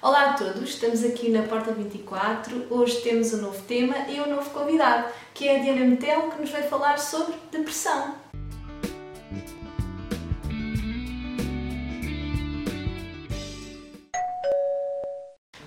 Olá a todos, estamos aqui na Porta 24. Hoje temos um novo tema e um novo convidado, que é a Diana Metel, que nos vai falar sobre depressão.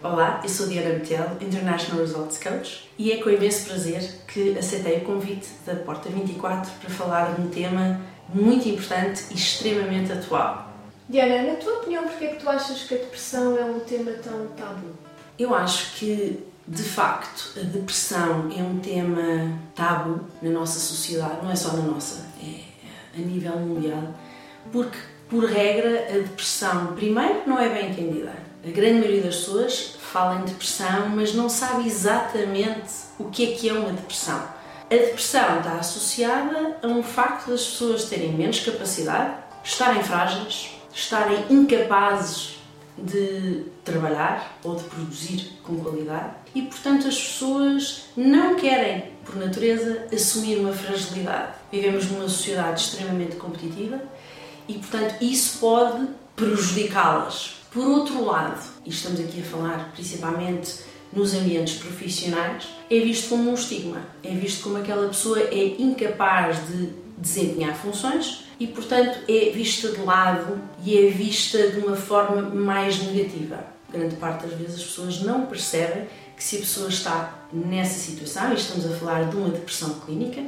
Olá, eu sou Diana Betel, International Results Coach, e é com imenso prazer que aceitei o convite da Porta 24 para falar de um tema muito importante e extremamente atual. Diana, na tua opinião, porquê é que tu achas que a depressão é um tema tão tabu? Eu acho que, de facto, a depressão é um tema tabu na nossa sociedade, não é só na nossa, é a nível mundial, porque, por regra, a depressão, primeiro, não é bem entendida a grande maioria das pessoas fala em depressão, mas não sabe exatamente o que é que é uma depressão. A depressão está associada a um facto das pessoas terem menos capacidade, estarem frágeis, estarem incapazes de trabalhar ou de produzir com qualidade e, portanto, as pessoas não querem, por natureza, assumir uma fragilidade. Vivemos numa sociedade extremamente competitiva e, portanto, isso pode prejudicá-las por outro lado, e estamos aqui a falar principalmente nos ambientes profissionais, é visto como um estigma, é visto como aquela pessoa é incapaz de desempenhar funções e, portanto, é vista de lado e é vista de uma forma mais negativa. Grande parte das vezes as pessoas não percebem que se a pessoa está nessa situação, e estamos a falar de uma depressão clínica,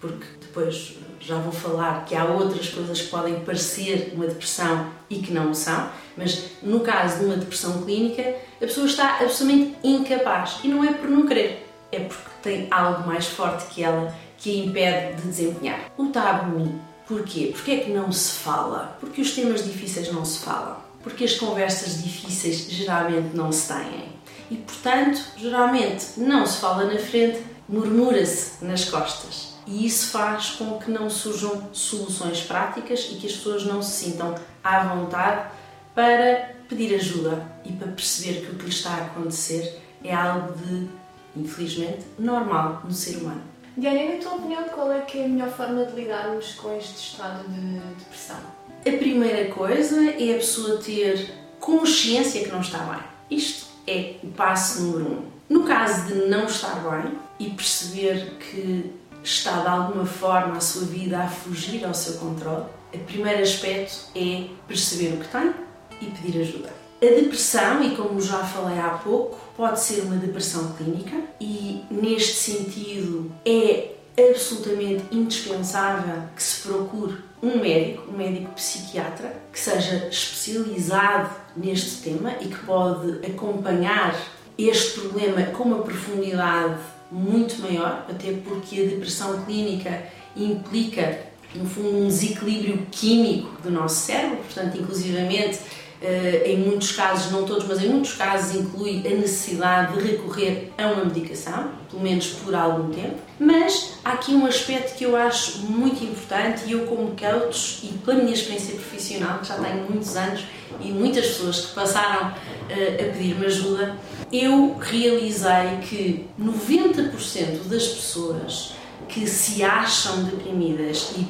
porque depois já vou falar que há outras coisas que podem parecer uma depressão e que não são, mas no caso de uma depressão clínica, a pessoa está absolutamente incapaz e não é por não querer, é porque tem algo mais forte que ela que a impede de desempenhar. O tabu, porquê? Porque é que não se fala? Porque os temas difíceis não se falam. Porque as conversas difíceis geralmente não se têm. E portanto, geralmente não se fala na frente, murmura-se nas costas e isso faz com que não surjam soluções práticas e que as pessoas não se sintam à vontade para pedir ajuda e para perceber que o que lhe está a acontecer é algo de, infelizmente, normal no ser humano. Diana, na tua opinião, qual é que é a melhor forma de lidarmos com este estado de depressão? A primeira coisa é a pessoa ter consciência que não está bem. Isto é o passo número um. No caso de não estar bem e perceber que está de alguma forma a sua vida a fugir ao seu controle, o primeiro aspecto é perceber o que tem e pedir ajuda. A depressão, e como já falei há pouco, pode ser uma depressão clínica e, neste sentido, é absolutamente indispensável que se procure um médico, um médico psiquiatra, que seja especializado neste tema e que pode acompanhar este problema com uma profundidade muito maior, até porque a depressão clínica implica, no fundo, um desequilíbrio químico do nosso cérebro, portanto, inclusivamente, em muitos casos, não todos, mas em muitos casos, inclui a necessidade de recorrer a uma medicação, pelo menos por algum tempo. Mas há aqui um aspecto que eu acho muito importante e eu, como coach e pela minha experiência profissional, que já tenho muitos anos e muitas pessoas que passaram eh, a pedir-me ajuda, eu realizei que 90% das pessoas que se acham deprimidas e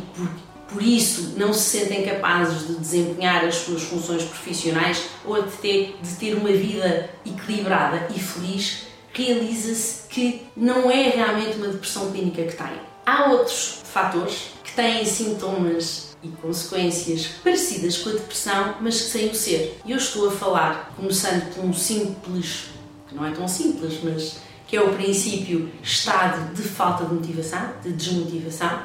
por isso não se sentem capazes de desempenhar as suas funções profissionais ou de ter, de ter uma vida equilibrada e feliz, realiza-se que não é realmente uma depressão clínica que têm. Há outros fatores que têm sintomas e consequências parecidas com a depressão, mas que sem o ser. Eu estou a falar, começando por um simples que não é tão simples, mas que é o princípio estado de falta de motivação, de desmotivação,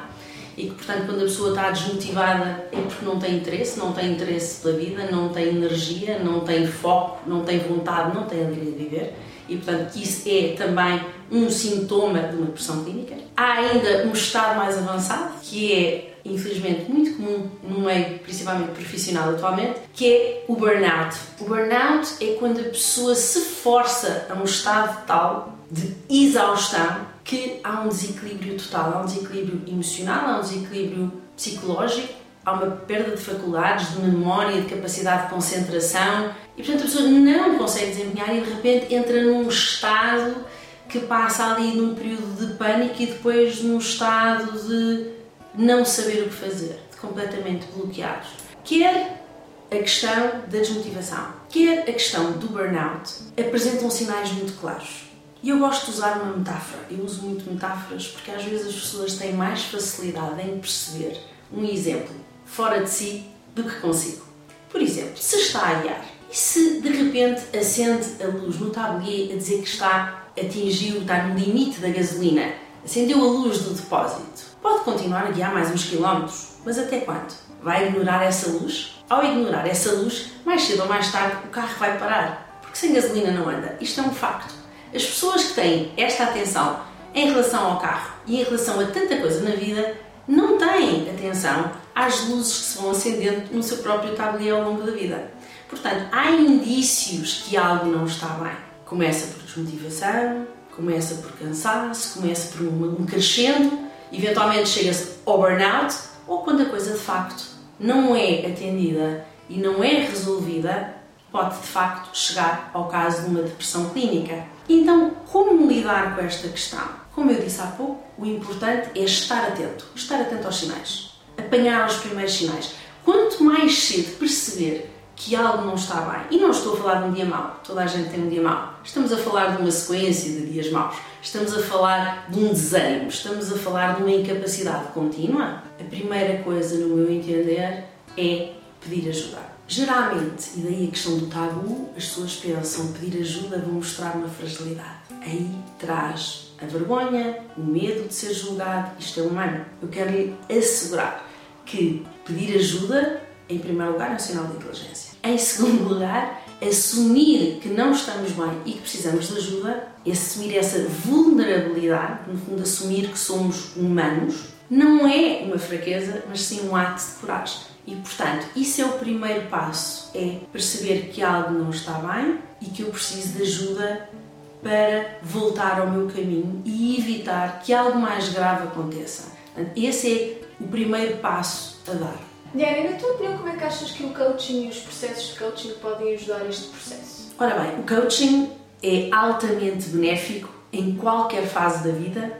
e que, portanto, quando a pessoa está desmotivada é porque não tem interesse, não tem interesse pela vida, não tem energia, não tem foco, não tem vontade, não tem alegria de viver, e, portanto, isso é também um sintoma de uma depressão clínica. Há ainda um estado mais avançado, que é infelizmente muito comum no meio, principalmente profissional atualmente, que é o burnout. O burnout é quando a pessoa se força a um estado tal de exaustão que há um desequilíbrio total, há um desequilíbrio emocional, há um desequilíbrio psicológico, há uma perda de faculdades, de memória, de capacidade de concentração e portanto a pessoa não consegue desempenhar e de repente entra num estado que passa ali num período de pânico e depois num estado de não saber o que fazer, completamente bloqueados. Quer a questão da desmotivação. quer a questão do burnout, apresentam sinais muito claros. E eu gosto de usar uma metáfora. Eu uso muito metáforas porque às vezes as pessoas têm mais facilidade em perceber um exemplo fora de si do que consigo. Por exemplo, se está a guiar e se de repente acende a luz no tablier a dizer que está atingiu, está no limite da gasolina, acendeu a luz do depósito, pode continuar a guiar mais uns quilómetros, mas até quando? Vai ignorar essa luz? Ao ignorar essa luz, mais cedo ou mais tarde o carro vai parar, porque sem gasolina não anda. Isto é um facto. As pessoas que têm esta atenção em relação ao carro e em relação a tanta coisa na vida não têm atenção às luzes que se vão acendendo no seu próprio tabuleiro ao longo da vida. Portanto, há indícios que algo não está bem. Começa por desmotivação, começa por cansaço, começa por um, crescendo, eventualmente chega-se ao burnout, ou quando a coisa de facto não é atendida e não é resolvida, pode de facto chegar ao caso de uma depressão clínica. Então, como lidar com esta questão? Como eu disse há pouco, o importante é estar atento, estar atento aos sinais, apanhar os primeiros sinais. Quanto mais cedo perceber que algo não está bem, e não estou a falar de um dia mau, toda a gente tem um dia mau, estamos a falar de uma sequência de dias maus, estamos a falar de um desânimo, estamos a falar de uma incapacidade contínua, a primeira coisa, no meu entender, é pedir ajuda. Geralmente, e daí a questão do tabu, as pessoas pensam pedir ajuda vão mostrar uma fragilidade. Aí traz a vergonha, o medo de ser julgado, isto é humano. Eu quero lhe assegurar que pedir ajuda, em primeiro lugar, é um sinal de inteligência. Em segundo lugar, assumir que não estamos bem e que precisamos de ajuda, assumir essa vulnerabilidade, no fundo, assumir que somos humanos, não é uma fraqueza, mas sim um ato de coragem. E, portanto, isso é o primeiro passo: é perceber que algo não está bem e que eu preciso de ajuda para voltar ao meu caminho e evitar que algo mais grave aconteça. Esse é o primeiro passo a dar. Diana, na tua opinião, como é que achas que o coaching e os processos de coaching podem ajudar este processo? Ora bem, o coaching é altamente benéfico em qualquer fase da vida,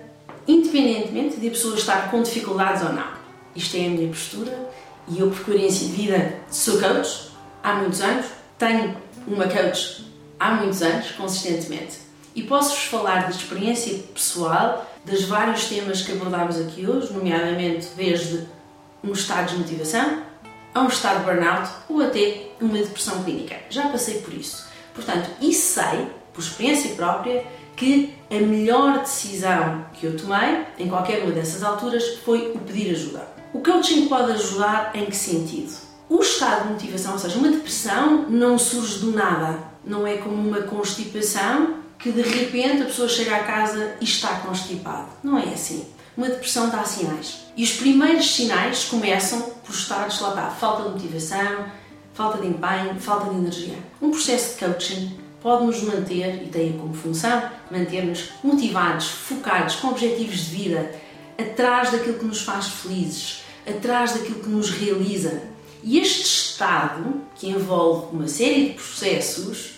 independentemente de a pessoa estar com dificuldades ou não. Isto é a minha postura e eu, por coerência de vida, sou coach há muitos anos, tenho uma coach há muitos anos, consistentemente. E posso-vos falar de experiência pessoal dos vários temas que abordámos aqui hoje, nomeadamente desde um estado de motivação a um estado de burnout ou até uma depressão clínica. Já passei por isso. Portanto, e sei, por experiência própria, que a melhor decisão que eu tomei em qualquer uma dessas alturas foi o pedir ajuda. O coaching pode ajudar em que sentido? O estado de motivação, ou seja, uma depressão, não surge do nada. Não é como uma constipação que de repente a pessoa chega a casa e está constipada. Não é assim. Uma depressão dá sinais. E os primeiros sinais começam por estados, lá está, falta de motivação, falta de empenho, falta de energia. Um processo de coaching pode nos manter, e tem como função, manter-nos motivados, focados, com objetivos de vida, atrás daquilo que nos faz felizes, atrás daquilo que nos realiza. E este estado, que envolve uma série de processos,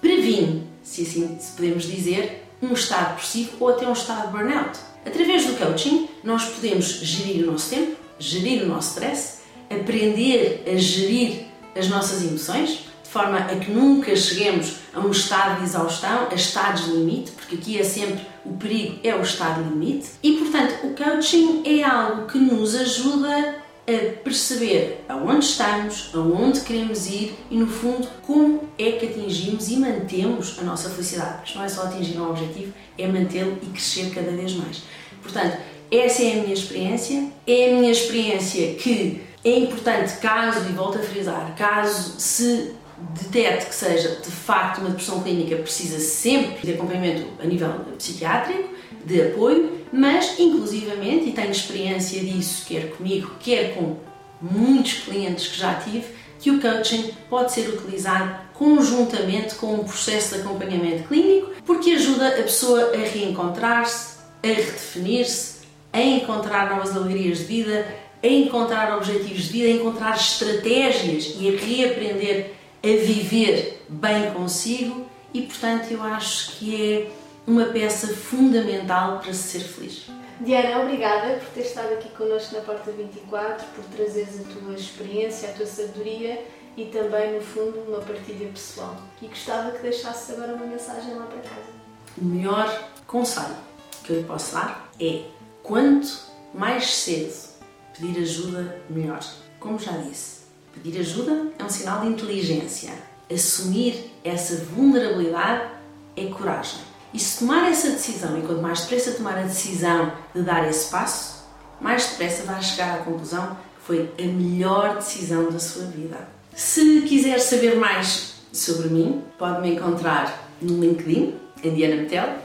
previne se assim podemos dizer, um estado depressivo ou até um estado de burnout. Através do coaching, nós podemos gerir o nosso tempo, gerir o nosso stress, aprender a gerir as nossas emoções, de forma a que nunca cheguemos a um estado de exaustão, a estados de limite, porque aqui é sempre o perigo, é o estado de limite. E portanto, coaching é algo que nos ajuda a perceber aonde estamos, aonde queremos ir e, no fundo, como é que atingimos e mantemos a nossa felicidade. Isto não é só atingir um objetivo, é mantê-lo e crescer cada vez mais. Portanto, essa é a minha experiência. É a minha experiência que é importante, caso, e volto a frisar, caso se detecte que seja de facto uma depressão clínica, precisa sempre de acompanhamento a nível psiquiátrico, de apoio, mas inclusivamente, e tenho experiência disso, quer comigo, quer com muitos clientes que já tive, que o coaching pode ser utilizado conjuntamente com um processo de acompanhamento clínico, porque ajuda a pessoa a reencontrar-se, a redefinir-se, a encontrar novas alegrias de vida, a encontrar objetivos de vida, a encontrar estratégias e a reaprender a viver bem consigo. E, portanto, eu acho que é uma peça fundamental para se ser feliz. Diana, obrigada por ter estado aqui connosco na Porta 24, por trazeres a tua experiência, a tua sabedoria e também, no fundo, uma partilha pessoal. E gostava que deixasse agora uma mensagem lá para casa. O melhor conselho que eu lhe posso dar é quanto mais cedo pedir ajuda, melhor. Como já disse, pedir ajuda é um sinal de inteligência. Assumir essa vulnerabilidade é coragem. E se tomar essa decisão, e quanto mais depressa tomar a decisão de dar esse passo, mais depressa vai chegar à conclusão que foi a melhor decisão da sua vida. Se quiser saber mais sobre mim, pode me encontrar no LinkedIn, Diana Metel.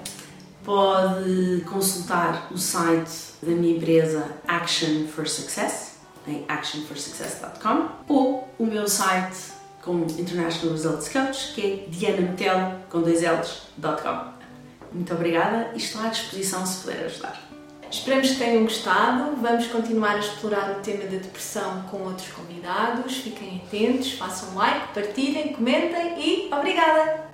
Pode consultar o site da minha empresa Action for Success, em actionforsuccess.com, ou o meu site como International Results Coach, que é dianametel, com dois. Muito obrigada e estou à disposição se puder ajudar. Esperamos que tenham gostado. Vamos continuar a explorar o tema da depressão com outros convidados. Fiquem atentos, façam like, partilhem, comentem e obrigada!